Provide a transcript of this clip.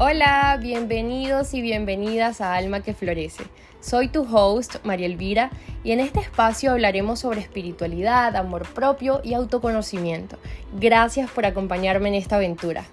Hola, bienvenidos y bienvenidas a Alma que Florece. Soy tu host, María Elvira, y en este espacio hablaremos sobre espiritualidad, amor propio y autoconocimiento. Gracias por acompañarme en esta aventura.